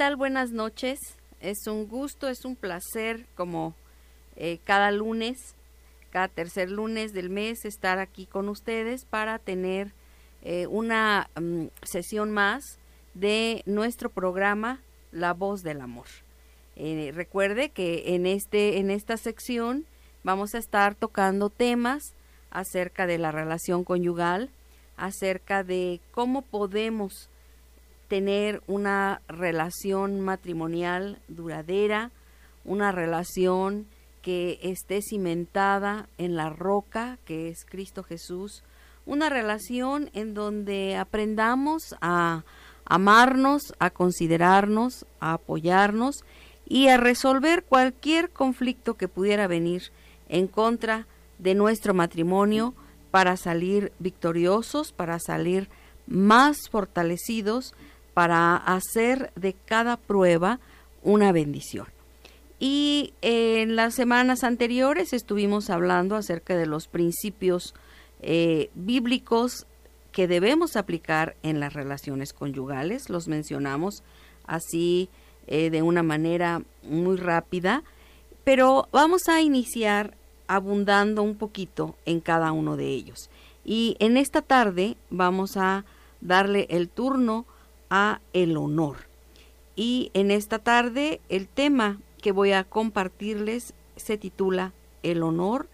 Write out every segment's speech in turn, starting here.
tal? Buenas noches. Es un gusto, es un placer como eh, cada lunes, cada tercer lunes del mes, estar aquí con ustedes para tener eh, una mm, sesión más de nuestro programa La Voz del Amor. Eh, recuerde que en, este, en esta sección vamos a estar tocando temas acerca de la relación conyugal, acerca de cómo podemos tener una relación matrimonial duradera, una relación que esté cimentada en la roca que es Cristo Jesús, una relación en donde aprendamos a amarnos, a considerarnos, a apoyarnos y a resolver cualquier conflicto que pudiera venir en contra de nuestro matrimonio para salir victoriosos, para salir más fortalecidos, para hacer de cada prueba una bendición. Y en las semanas anteriores estuvimos hablando acerca de los principios eh, bíblicos que debemos aplicar en las relaciones conyugales. Los mencionamos así eh, de una manera muy rápida, pero vamos a iniciar abundando un poquito en cada uno de ellos. Y en esta tarde vamos a darle el turno a el honor. Y en esta tarde el tema que voy a compartirles se titula El honor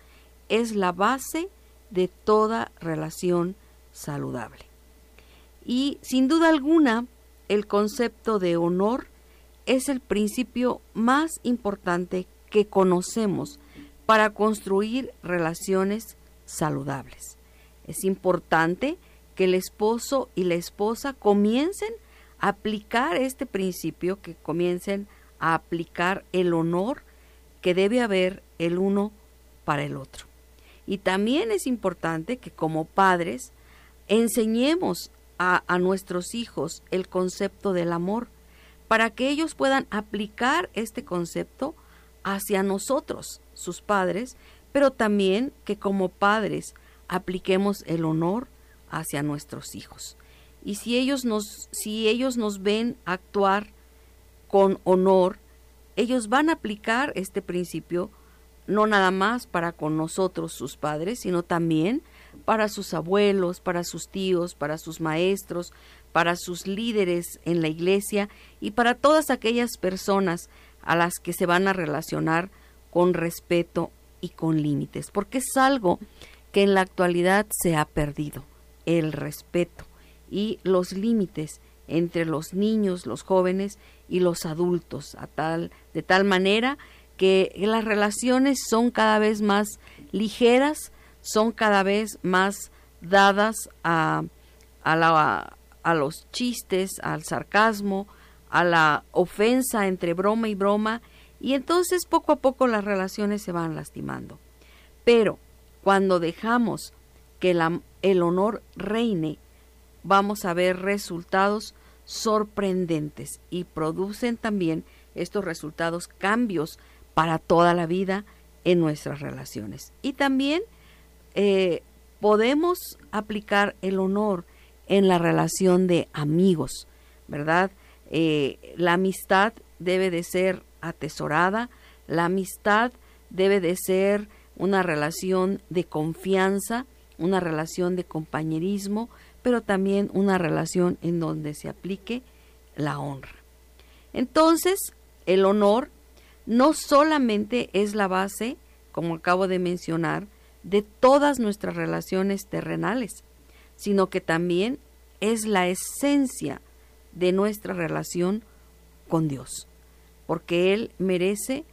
es la base de toda relación saludable. Y sin duda alguna, el concepto de honor es el principio más importante que conocemos para construir relaciones saludables. Es importante que el esposo y la esposa comiencen aplicar este principio, que comiencen a aplicar el honor que debe haber el uno para el otro. Y también es importante que como padres enseñemos a, nuestros hijos el concepto del amor para que ellos puedan aplicar este concepto hacia nosotros, sus padres, pero también que como padres apliquemos el honor hacia nuestros hijos. Y si ellos nos, si ellos nos ven actuar con honor, ellos van a aplicar este principio no nada más para con nosotros, sus padres, sino también para sus abuelos, para sus tíos, para sus maestros, para sus líderes en la iglesia y para todas aquellas personas a las que se van a relacionar con respeto y con límites, porque es algo que en la actualidad se ha perdido, el respeto y los límites entre los niños, los jóvenes y los adultos, a tal, de tal manera que las relaciones son cada vez más ligeras, son cada vez más dadas a, a, a los chistes, al sarcasmo, a la ofensa entre broma y broma, y entonces poco a poco las relaciones se van lastimando. Pero cuando dejamos que la, el honor reine vamos a ver resultados sorprendentes y producen también estos resultados cambios para toda la vida en nuestras relaciones. Y también eh, podemos aplicar el honor en la relación de amigos, ¿verdad? Eh, la amistad debe de ser atesorada, la amistad debe de ser una relación de confianza, una relación de compañerismo, pero también una relación en donde se aplique la honra. Entonces, el honor no solamente es la base, como acabo de mencionar, de todas nuestras relaciones terrenales, sino que también es la esencia de nuestra relación con Dios, porque Él merece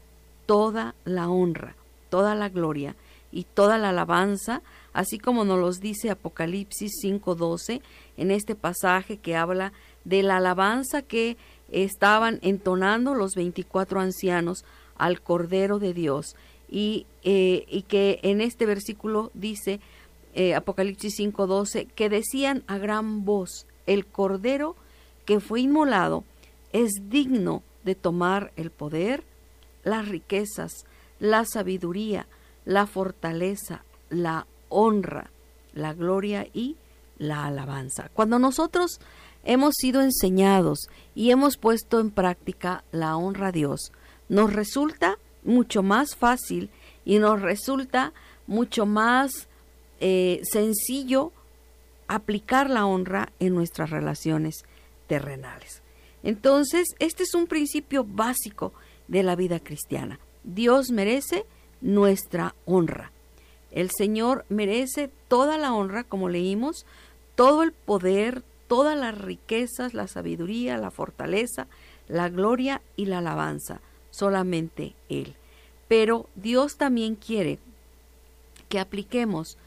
toda la honra, toda la gloria y toda la alabanza así como nos los dice Apocalipsis 5:12 en este pasaje que habla de la alabanza que estaban entonando los 24 ancianos al Cordero de Dios. Y, eh, y que en este versículo dice eh, Apocalipsis 5:12 que decían a gran voz, el Cordero que fue inmolado es digno de tomar el poder, las riquezas, la sabiduría, la fortaleza, la honra, la gloria y la alabanza. Cuando nosotros hemos sido enseñados y hemos puesto en práctica la honra a Dios, nos resulta mucho más fácil y nos resulta mucho más eh, sencillo aplicar la honra en nuestras relaciones terrenales. Entonces, este es un principio básico de la vida cristiana. Dios merece nuestra honra. El Señor merece toda la honra, como leímos, todo el poder, todas las riquezas, la sabiduría, la fortaleza, la gloria y la alabanza. Solamente Él. Pero Dios también quiere que apliquemos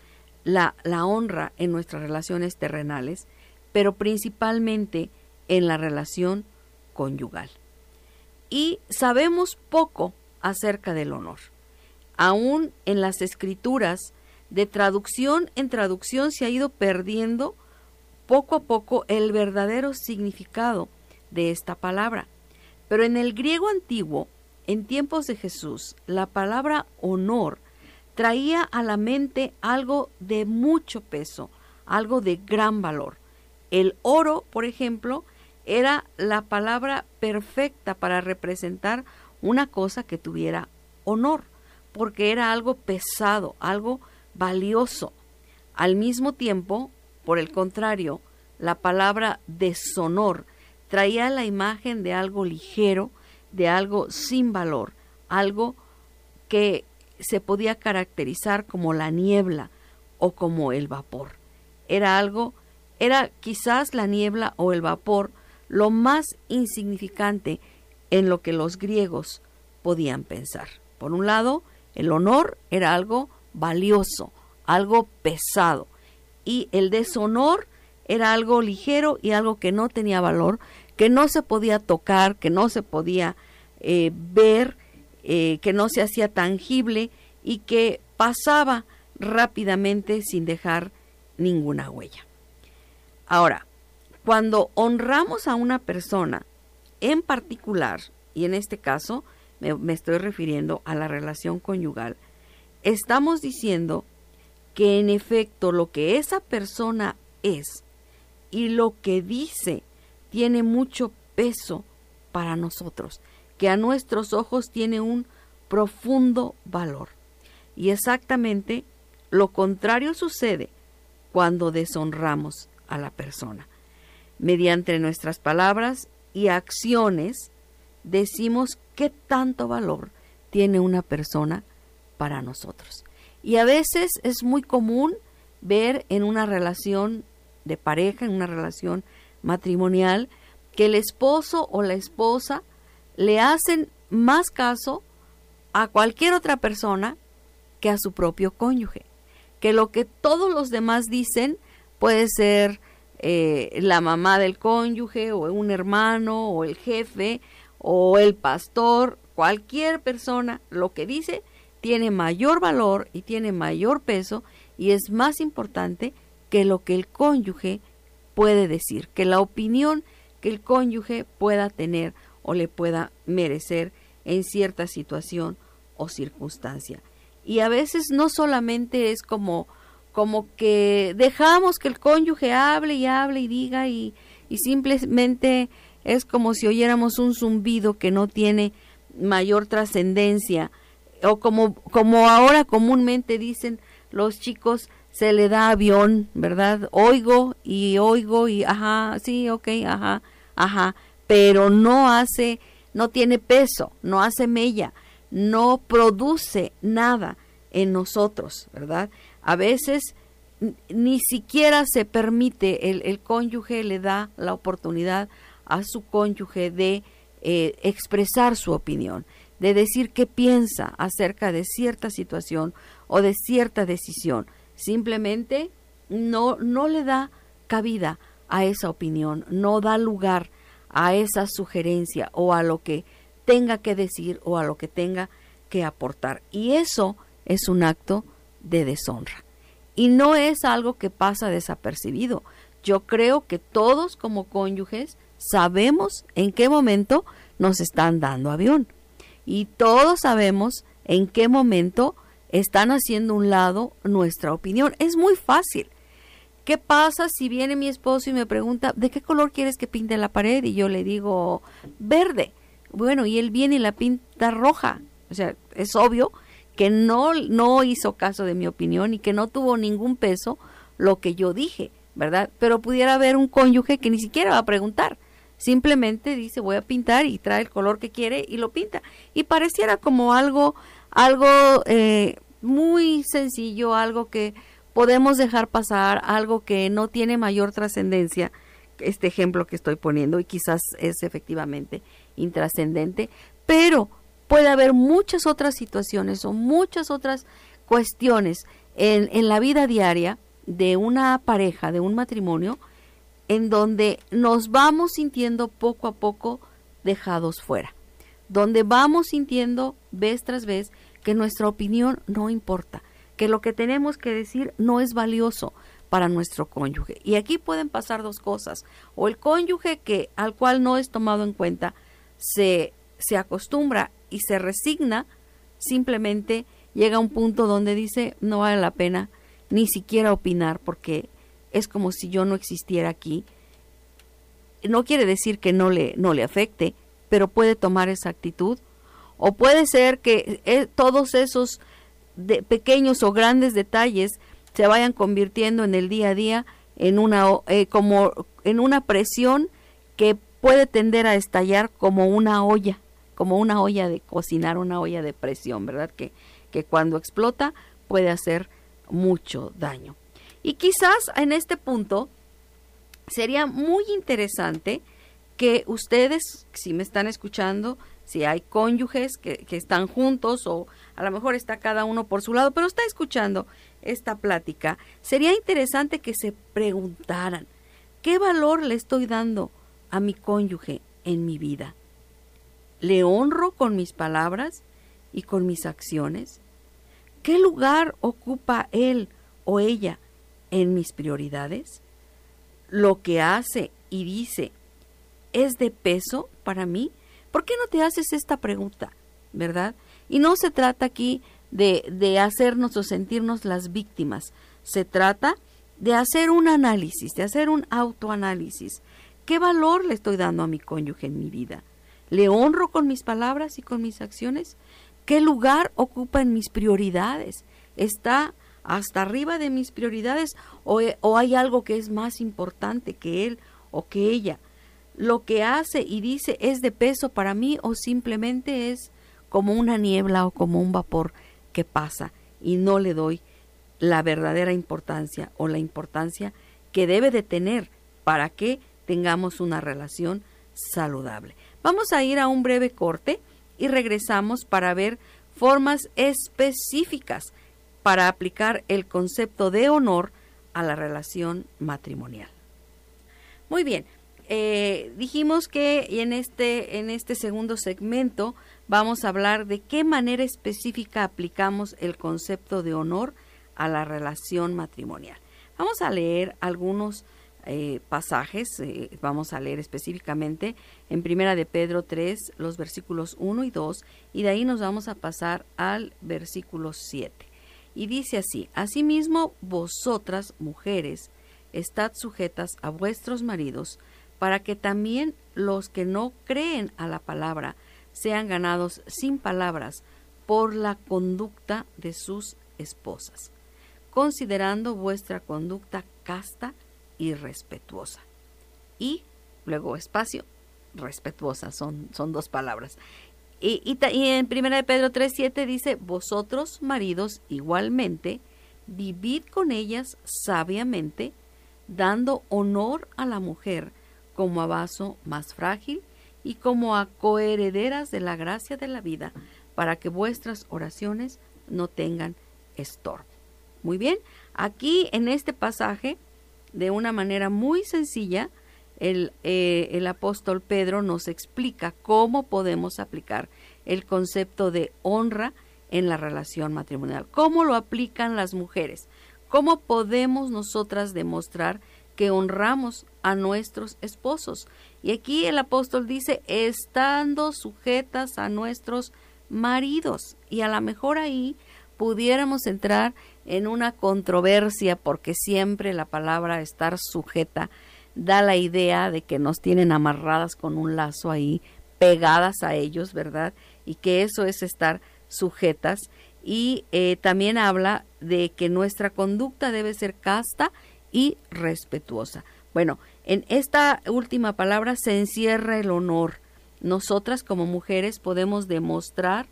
la, la honra en nuestras relaciones terrenales, pero principalmente en la relación conyugal. Y sabemos poco acerca del honor. Aún en las escrituras, de traducción en traducción se ha ido perdiendo poco a poco el verdadero significado de esta palabra. Pero en el griego antiguo, en tiempos de Jesús, la palabra honor traía a la mente algo de mucho peso, algo de gran valor. El oro, por ejemplo, era la palabra perfecta para representar una cosa que tuviera honor, porque era algo pesado, algo valioso. Al mismo tiempo, por el contrario, la palabra deshonor traía la imagen de algo ligero, de algo sin valor, algo que se podía caracterizar como la niebla o como el vapor. Era algo, era quizás la niebla o el vapor lo más insignificante en lo que los griegos podían pensar. Por un lado, el honor era algo valioso, algo pesado, y el deshonor era algo ligero y algo que no tenía valor, que no se podía tocar, que no se podía eh, ver, eh, que no se hacía tangible y que pasaba rápidamente sin dejar ninguna huella. Ahora, cuando honramos a una persona en particular, y en este caso me, estoy refiriendo a la relación conyugal, estamos diciendo que en efecto lo que esa persona es y lo que dice tiene mucho peso para nosotros, que a nuestros ojos tiene un profundo valor. Y exactamente lo contrario sucede cuando deshonramos a la persona. Mediante nuestras palabras y acciones decimos qué tanto valor tiene una persona para nosotros. Y a veces es muy común ver en una relación de pareja, en una relación matrimonial, que el esposo o la esposa le hacen más caso a cualquier otra persona que a su propio cónyuge. Que lo que todos los demás dicen puede ser eh, la mamá del cónyuge o un hermano o el jefe o el pastor, cualquier persona, lo que dice tiene mayor valor y tiene mayor peso y es más importante que lo que el cónyuge puede decir, que la opinión que el cónyuge pueda tener o le pueda merecer en cierta situación o circunstancia. Y a veces no solamente es como como que dejamos que el cónyuge hable y hable y diga y, y simplemente es como si oyéramos un zumbido que no tiene mayor trascendencia o como como ahora comúnmente dicen los chicos se le da avión, ¿verdad? Oigo y oigo y ajá, sí, ok, ajá, ajá, pero no hace, no tiene peso, no hace mella, no produce nada en nosotros, ¿verdad? A veces ni siquiera se permite, el, el, cónyuge le da la oportunidad a su cónyuge de eh, expresar su opinión, de decir qué piensa acerca de cierta situación o de cierta decisión simplemente no, no le da cabida a esa opinión, no da lugar a esa sugerencia o a lo que tenga que decir o a lo que tenga que aportar. Y eso es un acto de deshonra. Y no es algo que pasa desapercibido. Yo creo que todos como cónyuges sabemos en qué momento nos están dando avión. Y todos sabemos en qué momento están haciendo un lado nuestra opinión. Es muy fácil. ¿Qué pasa si viene mi esposo y me pregunta, ¿de qué color quieres que pinte la pared? Y yo le digo, verde. Bueno, y él viene y la pinta roja. O sea, es obvio que no, no hizo caso de mi opinión y que no tuvo ningún peso lo que yo dije, ¿verdad? Pero pudiera haber un cónyuge que ni siquiera va a preguntar. Simplemente dice, voy a pintar y trae el color que quiere y lo pinta. Y pareciera como algo, algo eh, muy sencillo, algo que podemos dejar pasar algo que no tiene mayor trascendencia, este ejemplo que estoy poniendo, y quizás es efectivamente intrascendente, pero puede haber muchas otras situaciones o muchas otras cuestiones en, en la vida diaria de una pareja, de un matrimonio, en donde nos vamos sintiendo poco a poco dejados fuera, donde vamos sintiendo vez tras vez que nuestra opinión no importa, que lo que tenemos que decir no es valioso para nuestro cónyuge. Y aquí pueden pasar dos cosas. O el cónyuge que al cual no es tomado en cuenta se, se acostumbra y se resigna, simplemente llega a un punto donde dice no vale la pena ni siquiera opinar porque es como si yo no existiera aquí. No quiere decir que no le, no le afecte, pero puede tomar esa actitud. O puede ser que eh, todos esos de pequeños o grandes detalles se vayan convirtiendo en el día a día en una eh, como en una presión que puede tender a estallar como una olla, como una olla de cocinar, una olla de presión, ¿verdad? Que, que cuando explota puede hacer mucho daño. Y quizás en este punto sería muy interesante que ustedes, si me están escuchando, si hay cónyuges que, que están juntos o a lo mejor está cada uno por su lado, pero está escuchando esta plática, sería interesante que se preguntaran, ¿qué valor le estoy dando a mi cónyuge en mi vida? ¿Le honro con mis palabras y con mis acciones? ¿Qué lugar ocupa él o ella en mis prioridades? ¿Lo que hace y dice es de peso para mí? ¿Por qué no te haces esta pregunta? ¿Verdad? Y no se trata aquí de, de hacernos o sentirnos las víctimas, se trata de hacer un análisis, de hacer un autoanálisis. ¿Qué valor le estoy dando a mi cónyuge en mi vida? ¿Le honro con mis palabras y con mis acciones? ¿Qué lugar ocupa en mis prioridades? ¿Está hasta arriba de mis prioridades o, o, hay algo que es más importante que él o que ella? ¿Lo que hace y dice es de peso para mí o simplemente es como una niebla o como un vapor que pasa y no le doy la verdadera importancia o la importancia que debe de tener para que tengamos una relación saludable. Vamos a ir a un breve corte y regresamos para ver formas específicas para aplicar el concepto de honor a la relación matrimonial. Muy bien, eh, dijimos que en este, en este segundo segmento vamos a hablar de qué manera específica aplicamos el concepto de honor a la relación matrimonial. Vamos a leer algunos eh, pasajes, eh, vamos a leer específicamente en Primera de Pedro 3, los versículos 1 y 2, y de ahí nos vamos a pasar al versículo 7. Y dice así, Asimismo, vosotras, mujeres, estad sujetas a vuestros maridos, para que también los que no creen a la palabra sean ganados sin palabras por la conducta de sus esposas, considerando vuestra conducta casta y respetuosa. Y luego espacio, respetuosa, son, son dos palabras. Y, y, y en 1 Pedro 3.7 dice, vosotros maridos igualmente, vivid con ellas sabiamente, dando honor a la mujer como a vaso más frágil y como a coherederas de la gracia de la vida, para que vuestras oraciones no tengan estorbo. Muy bien, aquí en este pasaje, de una manera muy sencilla, el, eh, el apóstol Pedro nos explica cómo podemos aplicar el concepto de honra en la relación matrimonial, cómo lo aplican las mujeres, cómo podemos nosotras demostrar que honramos a nuestros esposos. Y aquí el apóstol dice, estando sujetas a nuestros maridos. Y a lo mejor ahí pudiéramos entrar en una controversia porque siempre la palabra estar sujeta da la idea de que nos tienen amarradas con un lazo ahí, pegadas a ellos, ¿verdad? Y que eso es estar sujetas. Y eh, también habla de que nuestra conducta debe ser casta y respetuosa. Bueno, en esta última palabra se encierra el honor. Nosotras como mujeres podemos demostrar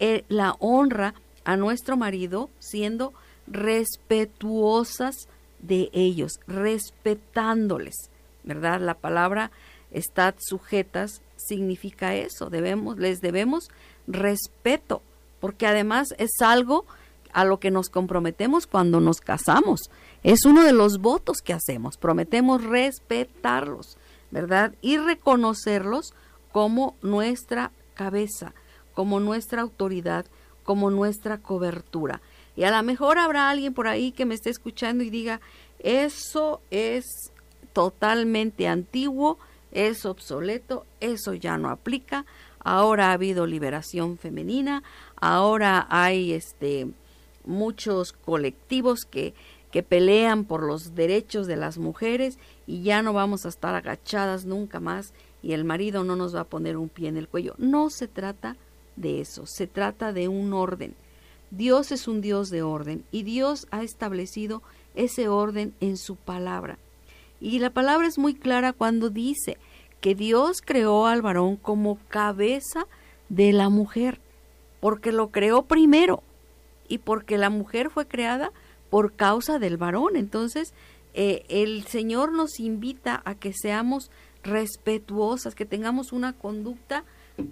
eh, la honra a nuestro marido siendo respetuosas de ellos, respetándoles, ¿verdad? La palabra estad sujetas significa eso, debemos, les debemos respeto, porque además es algo a lo que nos comprometemos cuando nos casamos. Es uno de los votos que hacemos, prometemos respetarlos, ¿verdad? Y reconocerlos como nuestra cabeza, como nuestra autoridad, como nuestra cobertura. Y a lo mejor habrá alguien por ahí que me esté escuchando y diga, eso es totalmente antiguo, es obsoleto, eso ya no aplica, ahora ha habido liberación femenina, ahora hay este muchos colectivos que, que pelean por los derechos de las mujeres y ya no vamos a estar agachadas nunca más y el marido no nos va a poner un pie en el cuello. No se trata de eso, se trata de un orden. Dios es un Dios de orden y Dios ha establecido ese orden en su palabra. Y la palabra es muy clara cuando dice que Dios creó al varón como cabeza de la mujer, porque lo creó primero y porque la mujer fue creada por causa del varón. Entonces, eh, el Señor nos invita a que seamos respetuosas, que tengamos una conducta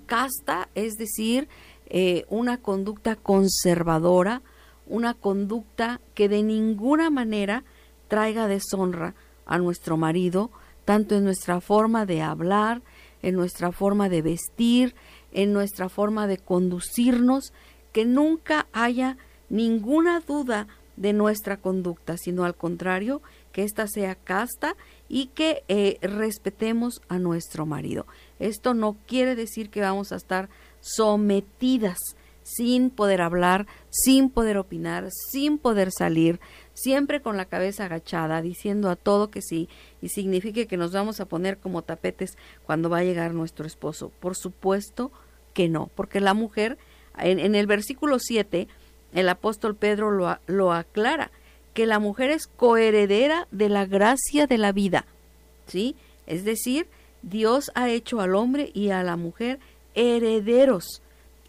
casta, es decir, eh, una conducta conservadora, una conducta que de ninguna manera traiga deshonra a nuestro marido, tanto en nuestra forma de hablar, en nuestra forma de vestir, en nuestra forma de conducirnos, que nunca haya ninguna duda de nuestra conducta, sino al contrario, que ésta sea casta y que eh, respetemos a nuestro marido. Esto no quiere decir que vamos a estar sometidas sin poder hablar, sin poder opinar, sin poder salir, siempre con la cabeza agachada, diciendo a todo que sí, y signifique que nos vamos a poner como tapetes cuando va a llegar nuestro esposo. Por supuesto que no, porque la mujer, en, el versículo 7, el apóstol Pedro lo, lo aclara, que la mujer es coheredera de la gracia de la vida, ¿sí? Es decir, Dios ha hecho al hombre y a la mujer herederos,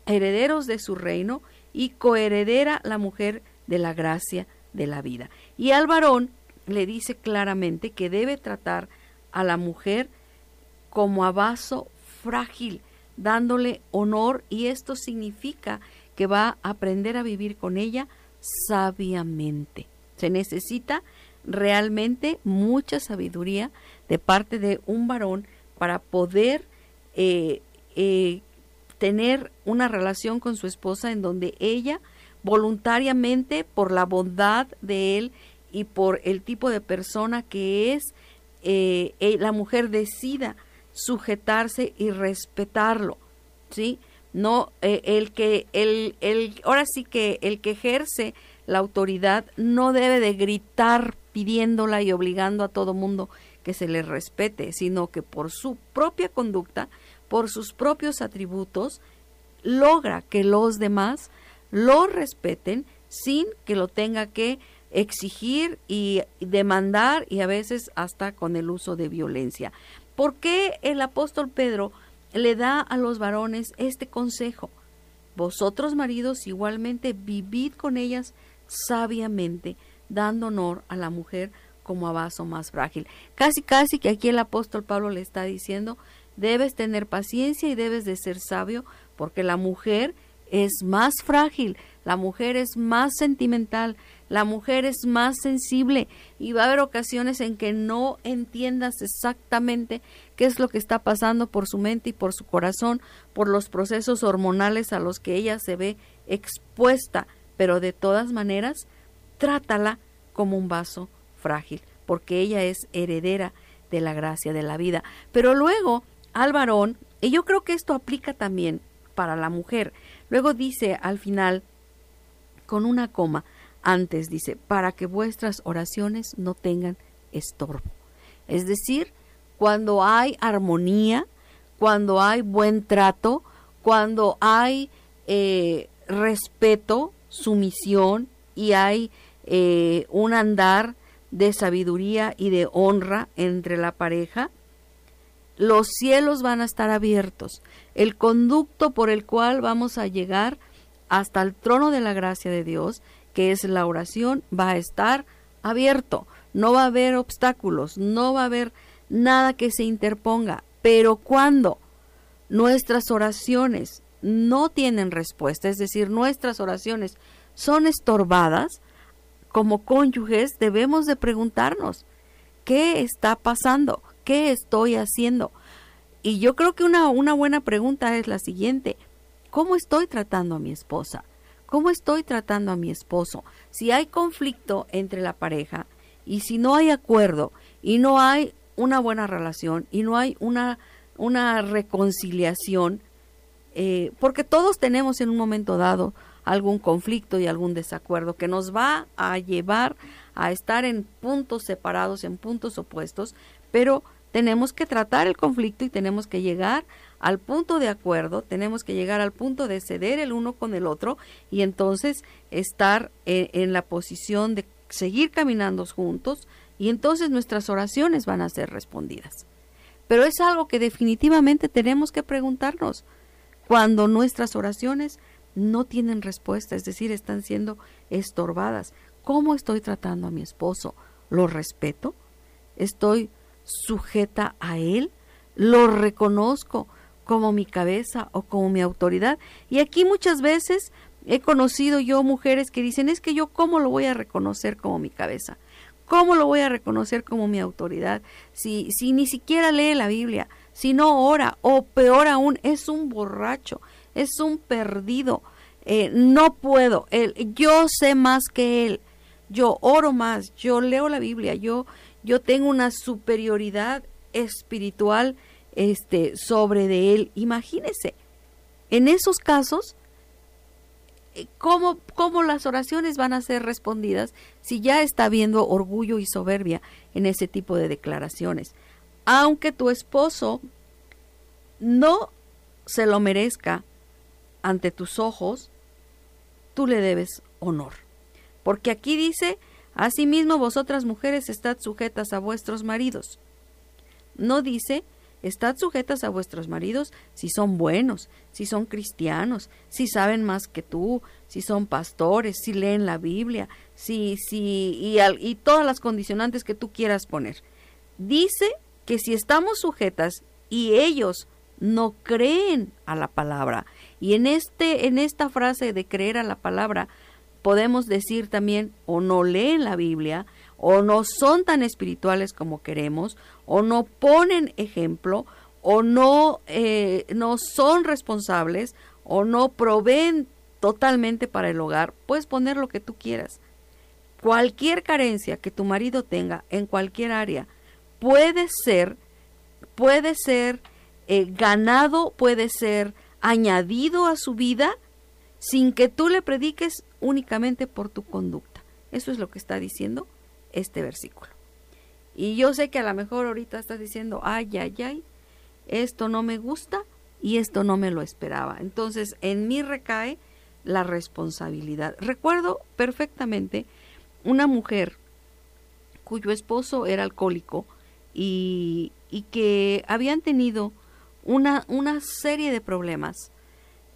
herederos de su reino y coheredera la mujer de la gracia de la vida. Y al varón le dice claramente que debe tratar a la mujer como a vaso frágil, dándole honor y esto significa que va a aprender a vivir con ella sabiamente. Se necesita realmente mucha sabiduría de parte de un varón para poder eh, eh, tener una relación con su esposa en donde ella voluntariamente, por la bondad de él y por el tipo de persona que es, eh, la mujer decida sujetarse y respetarlo, ¿sí? No, el que, el, el, ahora sí que el que ejerce la autoridad no debe de gritar pidiéndola y obligando a todo mundo que se le respete, sino que por su propia conducta, por sus propios atributos, logra que los demás lo respeten sin que lo tenga que exigir y demandar y a veces hasta con el uso de violencia. ¿Por qué el apóstol Pedro le da a los varones este consejo? Vosotros maridos igualmente vivid con ellas sabiamente, dando honor a la mujer como a vaso más frágil. Casi, casi que aquí el apóstol Pablo le está diciendo, debes tener paciencia y debes de ser sabio, porque la mujer es más frágil, la mujer es más sentimental, la mujer es más sensible y va a haber ocasiones en que no entiendas exactamente qué es lo que está pasando por su mente y por su corazón, por los procesos hormonales a los que ella se ve expuesta, pero de todas maneras, trátala como un vaso frágil, porque ella es heredera de la gracia de la vida. Pero luego al varón, y yo creo que esto aplica también para la mujer, luego dice al final con una coma. Antes dice, para que vuestras oraciones no tengan estorbo. Es decir, cuando hay armonía, cuando hay buen trato, cuando hay eh, respeto, sumisión y hay eh, un andar de sabiduría y de honra entre la pareja, los cielos van a estar abiertos. El conducto por el cual vamos a llegar hasta el trono de la gracia de Dios, que es la oración, va a estar abierto. No va a haber obstáculos, no va a haber nada que se interponga. Pero cuando nuestras oraciones no tienen respuesta, es decir, nuestras oraciones son estorbadas, como cónyuges debemos de preguntarnos, ¿qué está pasando? ¿Qué estoy haciendo? Y yo creo que una, una buena pregunta es la siguiente, ¿cómo estoy tratando a mi esposa? ¿Cómo estoy tratando a mi esposo? Si hay conflicto entre la pareja y si no hay acuerdo y no hay una buena relación y no hay una, una reconciliación, eh, porque todos tenemos en un momento dado algún conflicto y algún desacuerdo que nos va a llevar a estar en puntos separados, en puntos opuestos, pero tenemos que tratar el conflicto y tenemos que llegar al punto de acuerdo, tenemos que llegar al punto de ceder el uno con el otro y entonces estar en, en la posición de seguir caminando juntos y entonces nuestras oraciones van a ser respondidas. Pero es algo que definitivamente tenemos que preguntarnos cuando nuestras oraciones no tienen respuesta, es decir, están siendo estorbadas. ¿Cómo estoy tratando a mi esposo? ¿Lo respeto? ¿Estoy sujeta a él? ¿Lo reconozco como mi cabeza o como mi autoridad? Y aquí muchas veces he conocido yo mujeres que dicen, es que yo cómo lo voy a reconocer como mi cabeza? ¿Cómo lo voy a reconocer como mi autoridad si, si ni siquiera lee la Biblia, si no ora o peor aún es un borracho? es un perdido. Eh, no puedo, él, yo sé más que él, yo oro más, yo leo la Biblia, yo, yo tengo una superioridad espiritual este, sobre de él. Imagínese, en esos casos, eh, ¿cómo, ¿cómo las oraciones van a ser respondidas si ya está habiendo orgullo y soberbia en ese tipo de declaraciones? Aunque tu esposo no se lo merezca, ante tus ojos, tú le debes honor. Porque aquí dice, asimismo vosotras mujeres estad sujetas a vuestros maridos. No dice, estad sujetas a vuestros maridos si son buenos, si son cristianos, si saben más que tú, si son pastores, si leen la Biblia, si, si, y, y todas las condicionantes que tú quieras poner. Dice que si estamos sujetas y ellos no creen a la palabra, y en este en esta frase de creer a la palabra podemos decir también o no leen la Biblia o no son tan espirituales como queremos o no ponen ejemplo o no eh, no son responsables o no proveen totalmente para el hogar puedes poner lo que tú quieras. Cualquier carencia que tu marido tenga en cualquier área puede ser puede ser eh, ganado puede ser añadido a su vida sin que tú le prediques únicamente por tu conducta. Eso es lo que está diciendo este versículo. Y yo sé que a lo mejor ahorita estás diciendo, ay, ay, ay, esto no me gusta y esto no me lo esperaba. Entonces, en mí recae la responsabilidad. Recuerdo perfectamente una mujer cuyo esposo era alcohólico y, y que habían tenido una, una serie de problemas.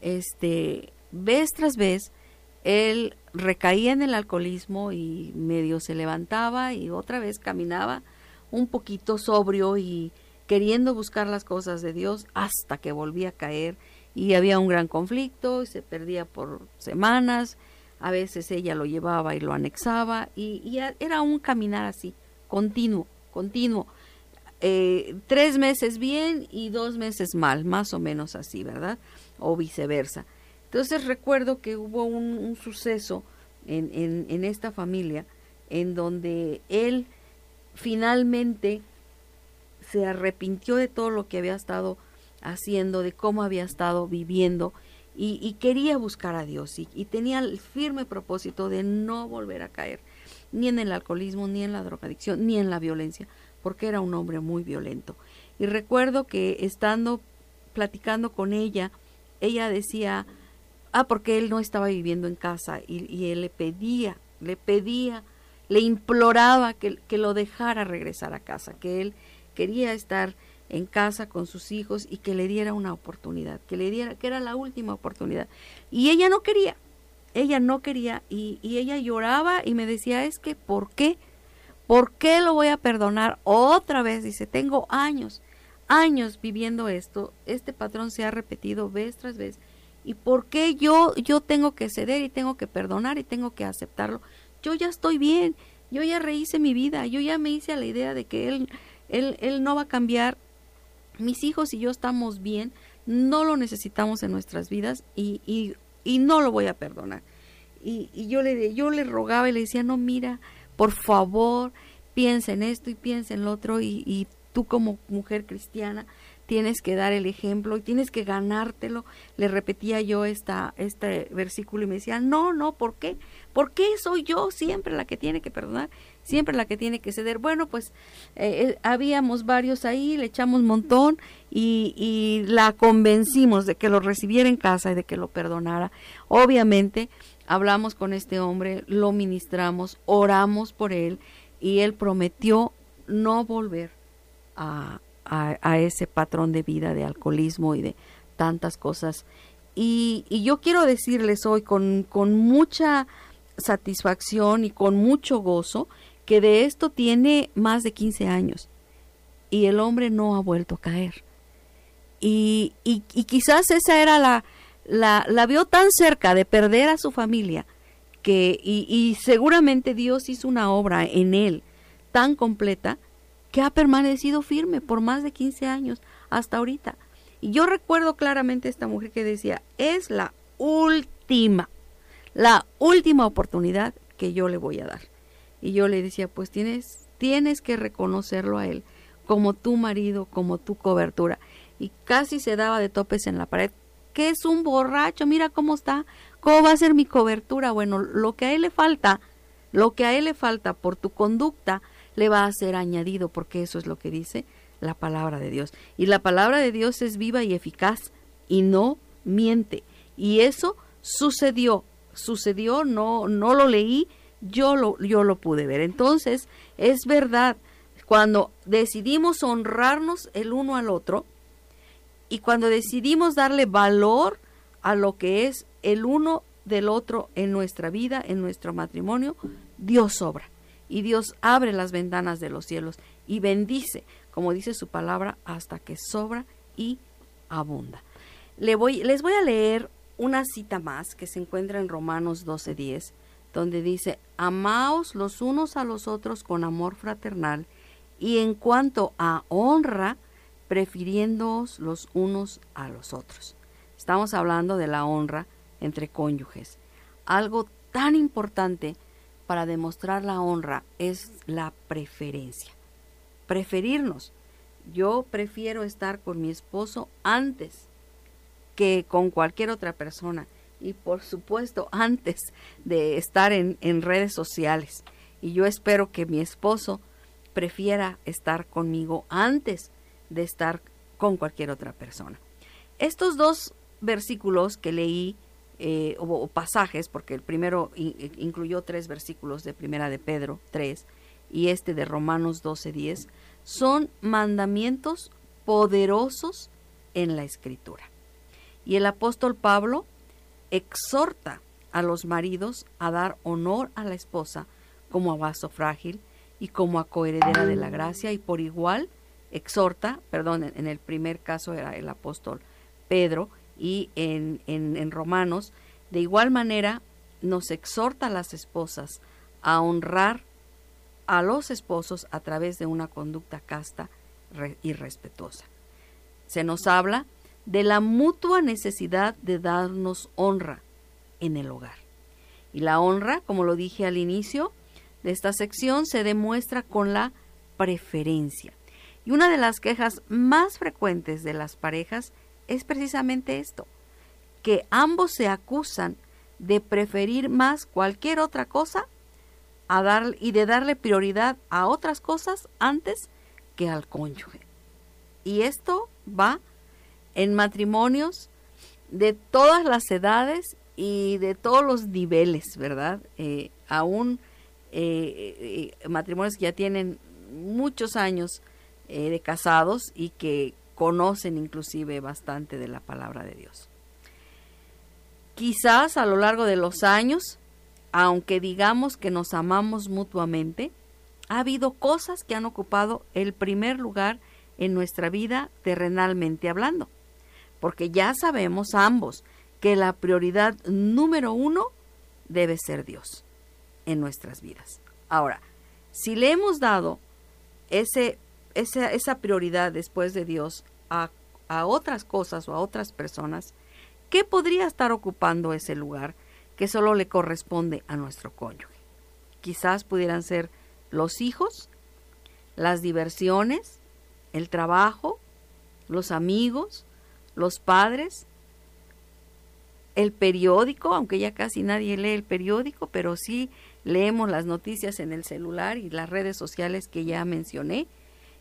Este, vez tras vez, él recaía en el alcoholismo y medio se levantaba y otra vez caminaba un poquito sobrio y queriendo buscar las cosas de Dios hasta que volvía a caer y había un gran conflicto y se perdía por semanas, a veces ella lo llevaba y lo anexaba y, y era un caminar así, continuo, continuo. Eh, tres meses bien y dos meses mal, más o menos así, ¿verdad? O viceversa. Entonces recuerdo que hubo un, suceso en, en, esta familia en donde él finalmente se arrepintió de todo lo que había estado haciendo, de cómo había estado viviendo y, quería buscar a Dios y, tenía el firme propósito de no volver a caer ni en el alcoholismo, ni en la drogadicción, ni en la violencia, porque era un hombre muy violento. Y recuerdo que estando platicando con ella, ella decía, ah, porque él no estaba viviendo en casa y, él le pedía, le pedía, le imploraba que, que lo dejara regresar a casa, que él quería estar en casa con sus hijos y que le diera una oportunidad, que le diera, que era la última oportunidad. Y ella no quería, ella no quería y, y ella lloraba y me decía, es que, ¿por qué? ¿Por qué lo voy a perdonar otra vez? Dice, tengo años, años viviendo esto, este patrón se ha repetido vez tras vez. ¿Y por qué yo, yo tengo que ceder y tengo que perdonar y tengo que aceptarlo? Yo ya estoy bien, yo ya rehice mi vida, yo ya me hice a la idea de que él, él, él no va a cambiar mis hijos y yo estamos bien, no lo necesitamos en nuestras vidas y, y, y no lo voy a perdonar. Y, y, yo, le, yo le rogaba y le decía, no, mira, por favor, piensa en esto y piensa en lo otro y, y tú como mujer cristiana tienes que dar el ejemplo y tienes que ganártelo. Le repetía yo esta, este versículo y me decía, no, no, ¿por qué? ¿Por qué soy yo siempre la que tiene que perdonar? Siempre la que tiene que ceder. Bueno, pues eh, eh, habíamos varios ahí, le echamos montón y, y la convencimos de que lo recibiera en casa y de que lo perdonara. Obviamente hablamos con este hombre, lo ministramos, oramos por él y él prometió no volver a, a, ese patrón de vida de alcoholismo y de tantas cosas. Y, y yo quiero decirles hoy con, con, mucha satisfacción y con mucho gozo que de esto tiene más de 15 años y el hombre no ha vuelto a caer. Y, y, y quizás esa era la, la, la, vio tan cerca de perder a su familia que, y, y seguramente Dios hizo una obra en él tan completa que ha permanecido firme por más de 15 años hasta ahorita. Y yo recuerdo claramente esta mujer que decía, es la última, la última oportunidad que yo le voy a dar. Y yo le decía, pues tienes, tienes que reconocerlo a él como tu marido, como tu cobertura. Y casi se daba de topes en la pared. que es un borracho? Mira cómo está. ¿Cómo va a ser mi cobertura? Bueno, lo que a él le falta, lo que a él le falta por tu conducta, le va a ser añadido, porque eso es lo que dice la palabra de Dios. Y la palabra de Dios es viva y eficaz y no miente. Y eso sucedió, sucedió, no, no lo leí, yo lo, yo lo pude ver. Entonces, es verdad, cuando decidimos honrarnos el uno al otro y cuando decidimos darle valor a lo que es el uno del otro en nuestra vida, en nuestro matrimonio, Dios obra y Dios abre las ventanas de los cielos y bendice, como dice su palabra, hasta que sobra y abunda. Le voy, les voy a leer una cita más que se encuentra en Romanos 12:10, donde dice, amaos los unos a los otros con amor fraternal y en cuanto a honra, prefiriéndoos los unos a los otros. Estamos hablando de la honra entre cónyuges, algo tan importante para demostrar la honra es la preferencia. Preferirnos. Yo prefiero estar con mi esposo antes que con cualquier otra persona. Y por supuesto antes de estar en, en redes sociales. Y yo espero que mi esposo prefiera estar conmigo antes de estar con cualquier otra persona. Estos dos versículos que leí eh, o, pasajes, porque el primero incluyó tres versículos de Primera de Pedro 3 y este de Romanos 12:10, son mandamientos poderosos en la Escritura. Y el apóstol Pablo exhorta a los maridos a dar honor a la esposa como a vaso frágil y como a coheredera de la gracia y por igual exhorta, perdón, en el primer caso era el apóstol Pedro, y en, en, Romanos, de igual manera nos exhorta a las esposas a honrar a los esposos a través de una conducta casta y respetuosa. Se nos habla de la mutua necesidad de darnos honra en el hogar. Y la honra, como lo dije al inicio de esta sección, se demuestra con la preferencia. Y una de las quejas más frecuentes de las parejas es precisamente esto, que ambos se acusan de preferir más cualquier otra cosa a dar, y de darle prioridad a otras cosas antes que al cónyuge. Y esto va en matrimonios de todas las edades y de todos los niveles, ¿verdad? Eh, aún eh, eh, matrimonios que ya tienen muchos años de casados y que conocen inclusive bastante de la palabra de Dios. Quizás a lo largo de los años, aunque digamos que nos amamos mutuamente, ha habido cosas que han ocupado el primer lugar en nuestra vida terrenalmente hablando, porque ya sabemos ambos que la prioridad número uno debe ser Dios en nuestras vidas. Ahora, si le hemos dado ese, esa, esa prioridad después de Dios a, a otras cosas o a otras personas, ¿qué podría estar ocupando ese lugar que solo le corresponde a nuestro cónyuge? Quizás pudieran ser los hijos, las diversiones, el trabajo, los amigos, los padres, el periódico, aunque ya casi nadie lee el periódico, pero sí leemos las noticias en el celular y las redes sociales que ya mencioné,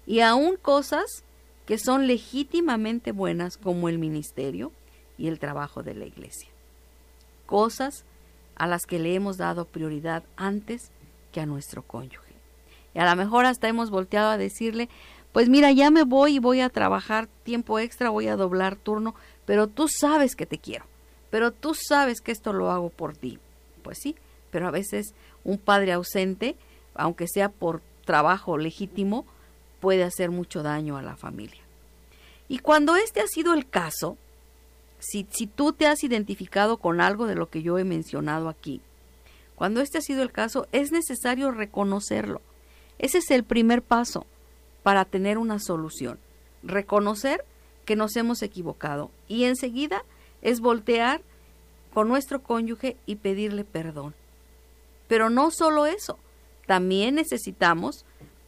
y aún cosas que son legítimamente buenas como el ministerio y el trabajo de la iglesia. Cosas a las que le hemos dado prioridad antes que a nuestro cónyuge. Y a lo mejor hasta hemos volteado a decirle, pues mira, ya me voy y voy a trabajar tiempo extra, voy a doblar turno, pero tú sabes que te quiero, pero tú sabes que esto lo hago por ti. Pues sí, pero a veces un padre ausente, aunque sea por trabajo legítimo, puede hacer mucho daño a la familia. Y cuando este ha sido el caso, si, si tú te has identificado con algo de lo que yo he mencionado aquí, cuando este ha sido el caso, es necesario reconocerlo ese es el primer paso para tener una solución. Reconocer que nos hemos equivocado y enseguida es voltear con nuestro cónyuge y pedirle perdón. Pero no solo eso, también necesitamos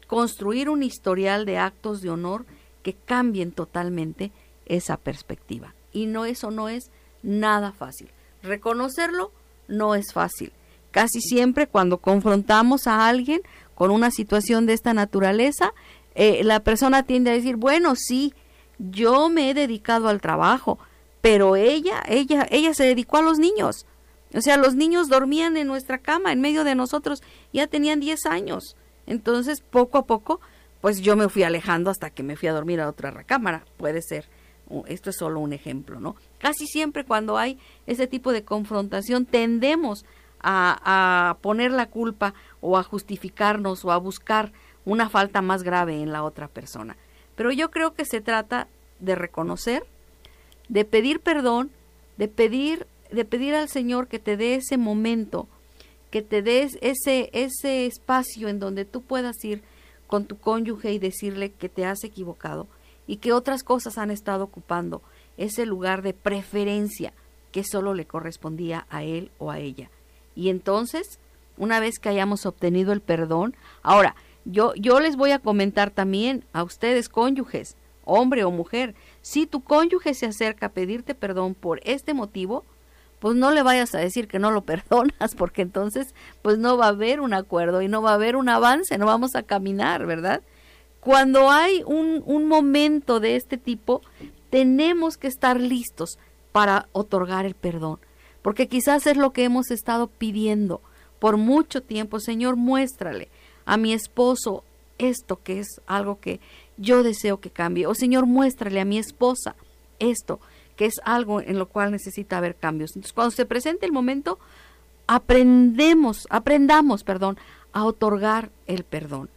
construir un historial de actos de honor que cambien totalmente esa perspectiva. Y no eso no es nada fácil. Reconocerlo no es fácil. Casi siempre cuando confrontamos a alguien con una situación de esta naturaleza, eh, la persona tiende a decir, bueno, sí, yo me he dedicado al trabajo, pero ella, ella, ella se dedicó a los niños. O sea, los niños dormían en nuestra cama, en medio de nosotros, ya tenían 10 años. Entonces, poco a poco, pues yo me fui alejando hasta que me fui a dormir a otra recámara. Puede ser. Esto es solo un ejemplo, ¿no? Casi siempre cuando hay ese tipo de confrontación tendemos a, poner la culpa o a justificarnos o a buscar una falta más grave en la otra persona. Pero yo creo que se trata de reconocer, de pedir perdón, de pedir, de pedir al Señor que te dé ese momento, que te dé ese, ese espacio en donde tú puedas ir con tu cónyuge y decirle que te has equivocado y que otras cosas han estado ocupando ese lugar de preferencia que solo le correspondía a él o a ella. Y entonces, una vez que hayamos obtenido el perdón, ahora, yo, yo les voy a comentar también a ustedes cónyuges, hombre o mujer, si tu cónyuge se acerca a pedirte perdón por este motivo, pues no le vayas a decir que no lo perdonas, porque entonces pues no va a haber un acuerdo y no va a haber un avance, no vamos a caminar, ¿verdad? Cuando hay un, un momento de este tipo, tenemos que estar listos para otorgar el perdón porque quizás es lo que hemos estado pidiendo por mucho tiempo. Señor, muéstrale a mi esposo esto que es algo que yo deseo que cambie. O Señor, muéstrale a mi esposa esto que es algo en lo cual necesita haber cambios. Entonces, cuando se presente el momento, aprendemos, aprendamos, perdón, a otorgar el perdón.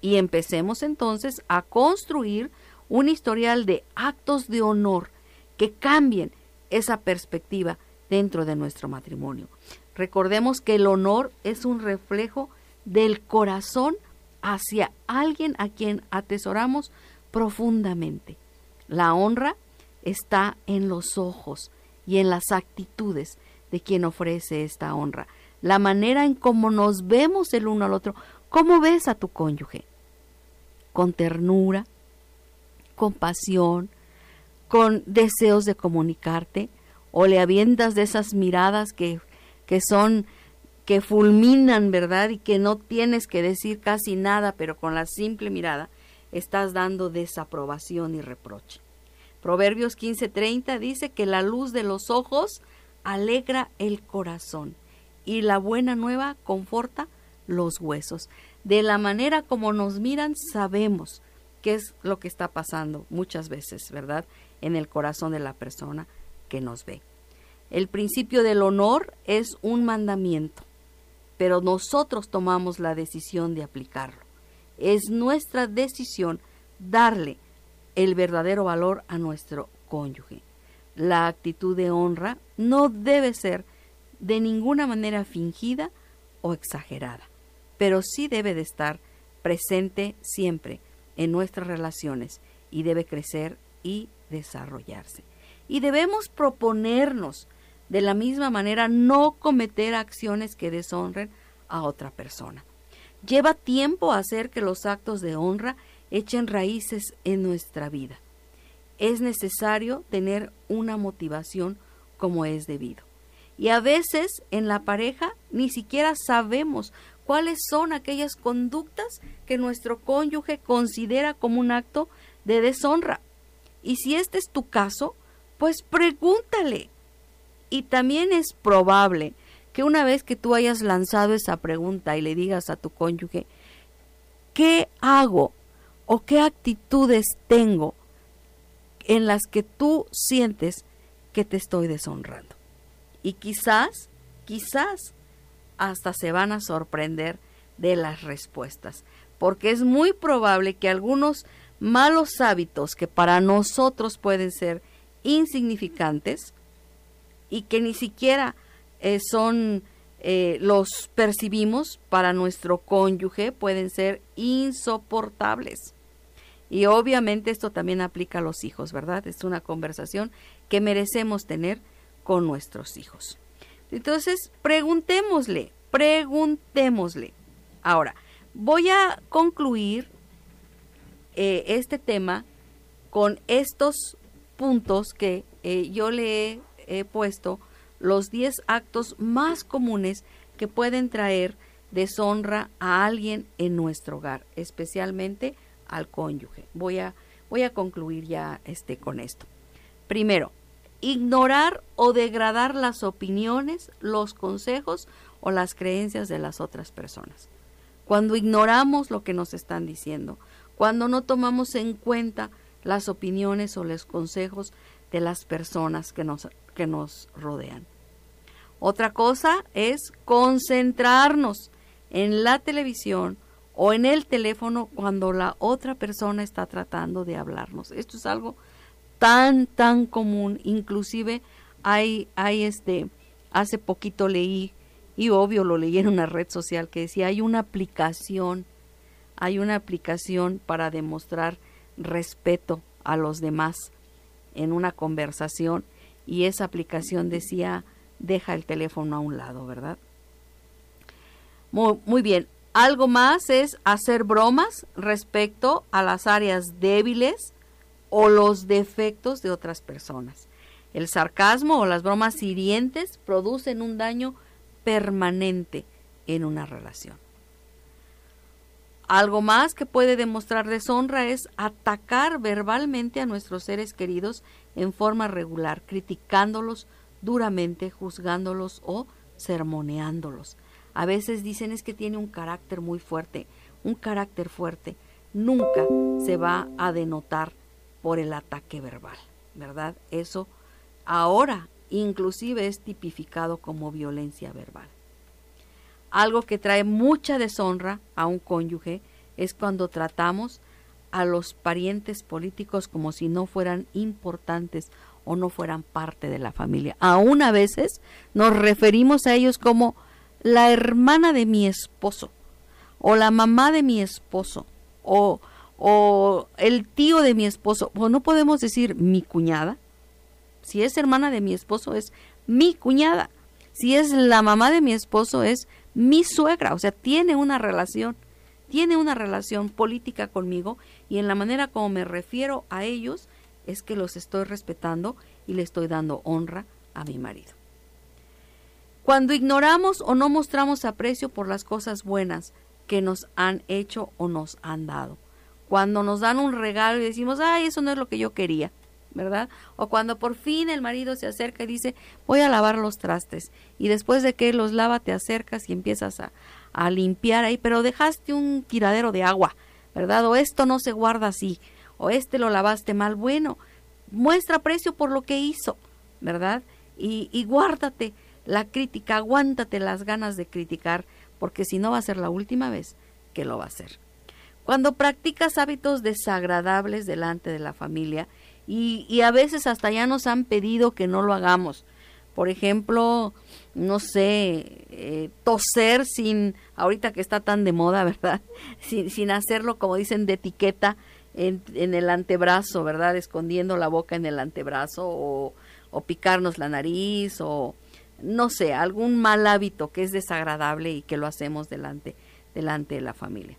Y empecemos entonces a construir un historial de actos de honor que cambien esa perspectiva dentro de nuestro matrimonio. Recordemos que el honor es un reflejo del corazón hacia alguien a quien atesoramos profundamente. La honra está en los ojos y en las actitudes de quien ofrece esta honra. La manera en cómo nos vemos el uno al otro. ¿Cómo ves a tu cónyuge? Con ternura, con pasión, con deseos de comunicarte, o le avientas de esas miradas que, que son que fulminan, ¿verdad? Y que no tienes que decir casi nada, pero con la simple mirada estás dando desaprobación y reproche. Proverbios 15:30 dice que la luz de los ojos alegra el corazón y la buena nueva conforta los huesos. De la manera como nos miran sabemos qué es lo que está pasando muchas veces, ¿verdad? En el corazón de la persona que nos ve. El principio del honor es un mandamiento, pero nosotros tomamos la decisión de aplicarlo. Es nuestra decisión darle el verdadero valor a nuestro cónyuge. La actitud de honra no debe ser de ninguna manera fingida o exagerada, pero sí debe de estar presente siempre en nuestras relaciones y debe crecer y desarrollarse. Y debemos proponernos de la misma manera no cometer acciones que deshonren a otra persona. Lleva tiempo hacer que los actos de honra echen raíces en nuestra vida. Es necesario tener una motivación como es debido. Y a veces en la pareja ni siquiera sabemos cuáles son aquellas conductas que nuestro cónyuge considera como un acto de deshonra. Y si este es tu caso, pues pregúntale. Y también es probable que una vez que tú hayas lanzado esa pregunta y le digas a tu cónyuge, ¿qué hago o qué actitudes tengo en las que tú sientes que te estoy deshonrando? Y quizás, quizás hasta se van a sorprender de las respuestas, porque es muy probable que algunos malos hábitos que para nosotros pueden ser insignificantes y que ni siquiera eh, son eh, los percibimos para nuestro cónyuge pueden ser insoportables. Y obviamente esto también aplica a los hijos, ¿verdad? Es una conversación que merecemos tener con nuestros hijos. Entonces, preguntémosle, preguntémosle. Ahora, voy a concluir eh, este tema con estos puntos que eh, yo le he, puesto, los 10 actos más comunes que pueden traer deshonra a alguien en nuestro hogar, especialmente al cónyuge. Voy a, voy a concluir ya este, con esto. Primero, ignorar o degradar las opiniones, los consejos o las creencias de las otras personas. Cuando ignoramos lo que nos están diciendo, cuando no tomamos en cuenta las opiniones o los consejos de las personas que nos, que nos rodean. Otra cosa es concentrarnos en la televisión o en el teléfono cuando la otra persona está tratando de hablarnos. Esto es algo tan, tan común. Inclusive hay, hay este, hace poquito leí, y obvio lo leí en una red social que decía, hay una aplicación, hay una aplicación para demostrar respeto a los demás en una conversación y esa aplicación decía, deja el teléfono a un lado, ¿verdad? Muy, muy bien. Algo más es hacer bromas respecto a las áreas débiles o los defectos de otras personas. El sarcasmo o las bromas hirientes producen un daño permanente en una relación. Algo más que puede demostrar deshonra es atacar verbalmente a nuestros seres queridos en forma regular, criticándolos duramente, juzgándolos o sermoneándolos. A veces dicen es que tiene un carácter muy fuerte, un carácter fuerte. Nunca se va a denotar por el ataque verbal, ¿verdad? Eso ahora inclusive es tipificado como violencia verbal. Algo que trae mucha deshonra a un cónyuge es cuando tratamos a los parientes políticos como si no fueran importantes o no fueran parte de la familia. Aún a veces nos referimos a ellos como la hermana de mi esposo o la mamá de mi esposo o o el tío de mi esposo, o no podemos decir mi cuñada. Si es hermana de mi esposo es mi cuñada. Si es la mamá de mi esposo es mi suegra, o sea, tiene una relación, tiene una relación política conmigo y en la manera como me refiero a ellos es que los estoy respetando y le estoy dando honra a mi marido. Cuando ignoramos o no mostramos aprecio por las cosas buenas que nos han hecho o nos han dado. Cuando nos dan un regalo y decimos, ay, eso no es lo que yo quería, ¿verdad? O cuando por fin el marido se acerca y dice, voy a lavar los trastes. Y después de que los lava te acercas y empiezas a, a limpiar ahí, pero dejaste un tiradero de agua, ¿verdad? O esto no se guarda así, o este lo lavaste mal. Bueno, muestra aprecio por lo que hizo, ¿verdad? Y, y guárdate la crítica, aguántate las ganas de criticar, porque si no va a ser la última vez que lo va a hacer. Cuando practicas hábitos desagradables delante de la familia, y, y a veces hasta ya nos han pedido que no lo hagamos, por ejemplo, no sé, eh, toser sin, ahorita que está tan de moda, ¿verdad? Sin, sin hacerlo, como dicen, de etiqueta en, en, el antebrazo, ¿verdad? Escondiendo la boca en el antebrazo o, o picarnos la nariz o, no sé, algún mal hábito que es desagradable y que lo hacemos delante, delante de la familia.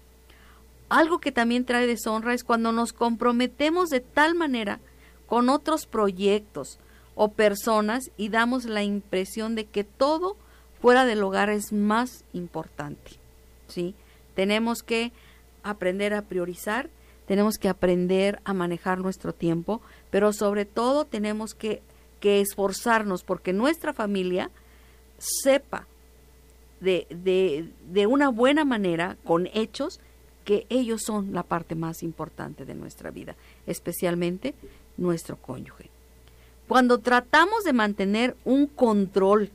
Algo que también trae deshonra es cuando nos comprometemos de tal manera con otros proyectos o personas y damos la impresión de que todo fuera del hogar es más importante. ¿sí? Tenemos que aprender a priorizar, tenemos que aprender a manejar nuestro tiempo, pero sobre todo tenemos que que esforzarnos porque nuestra familia sepa de, de, de, una buena manera, con hechos, que ellos son la parte más importante de nuestra vida, especialmente nuestro cónyuge. Cuando tratamos de mantener un control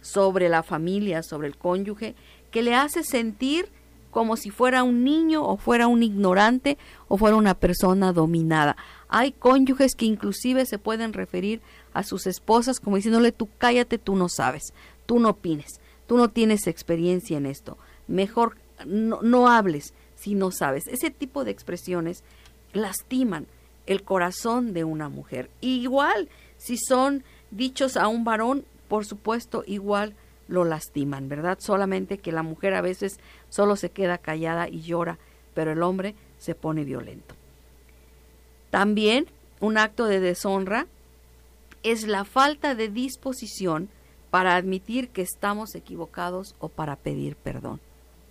sobre la familia, sobre el cónyuge, que le hace sentir como si fuera un niño o fuera un ignorante o fuera una persona dominada. Hay cónyuges que inclusive se pueden referir a sus esposas como diciéndole tú cállate, tú no sabes, tú no opines, tú no tienes experiencia en esto, mejor no, no hables si no sabes. Ese tipo de expresiones lastiman el corazón de una mujer. igual, si son dichos a un varón, por supuesto, igual lo lastiman, ¿verdad? Solamente que la mujer a veces solo se queda callada y llora, pero el hombre se pone violento. También un acto de deshonra es la falta de disposición para admitir que estamos equivocados o para pedir perdón,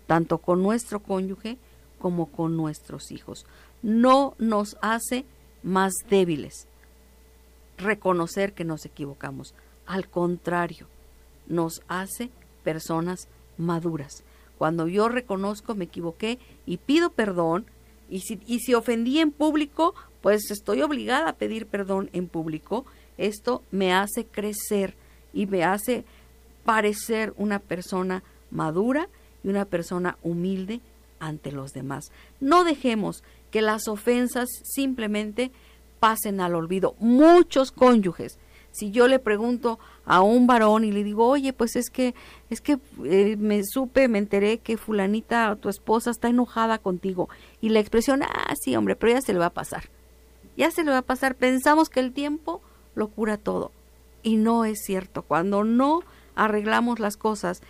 tanto con nuestro cónyuge como con nuestros hijos. No nos hace más débiles reconocer que nos equivocamos. Al contrario, nos hace personas maduras. Cuando yo reconozco me equivoqué y pido perdón, y si, y si ofendí en público, pues estoy obligada a pedir perdón en público esto me hace crecer y me hace parecer una persona madura y una persona humilde ante los demás. No dejemos que las ofensas simplemente pasen al olvido. Muchos cónyuges, si yo le pregunto a un varón y le digo, oye, pues es que, es que eh, me supe, me enteré que fulanita, tu esposa, está enojada contigo. Y la expresión, ah, sí, hombre, pero ya se le va a pasar. Ya se le va a pasar. Pensamos que el tiempo lo cura todo. Y no es cierto. Cuando no arreglamos las cosas,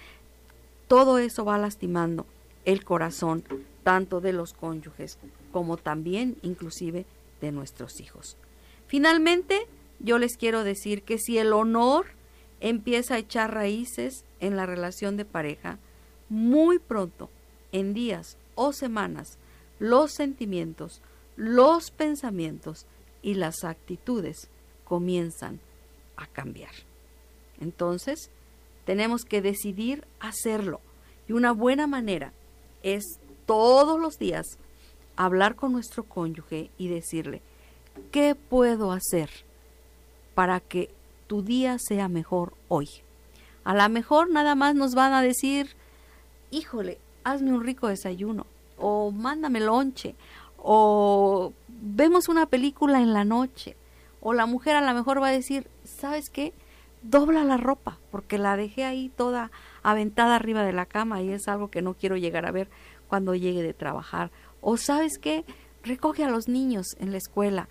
todo eso va lastimando el corazón, tanto de los cónyuges como también inclusive de nuestros hijos. Finalmente, yo les quiero decir que si el honor empieza a echar raíces en la relación de pareja, muy pronto, en días o semanas, los sentimientos, los pensamientos y las actitudes comienzan a cambiar. Entonces, tenemos que decidir hacerlo. Y una buena manera es todos los días hablar con nuestro cónyuge y decirle, ¿qué puedo hacer para que tu día sea mejor hoy? A lo mejor nada más nos van a decir, híjole, hazme un rico desayuno, o mándame lonche, o vemos una película en la noche, o la mujer a lo mejor va a decir, ¿sabes qué? Dobla la ropa, porque la dejé ahí toda aventada arriba de la cama y es algo que no quiero llegar a ver cuando llegue de trabajar. O sabes qué? Recoge a los niños en la escuela.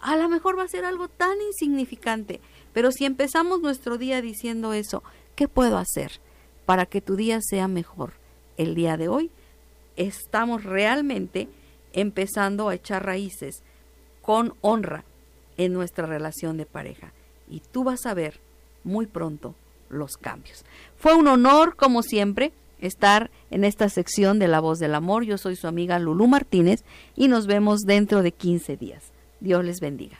A lo mejor va a ser algo tan insignificante, pero si empezamos nuestro día diciendo eso, ¿qué puedo hacer para que tu día sea mejor el día de hoy? Estamos realmente empezando a echar raíces con honra en nuestra relación de pareja. Y tú vas a ver muy pronto los cambios. Fue un honor, como siempre, estar en esta sección de La Voz del Amor. Yo soy su amiga Lulú Martínez y nos vemos dentro de 15 días. Dios les bendiga.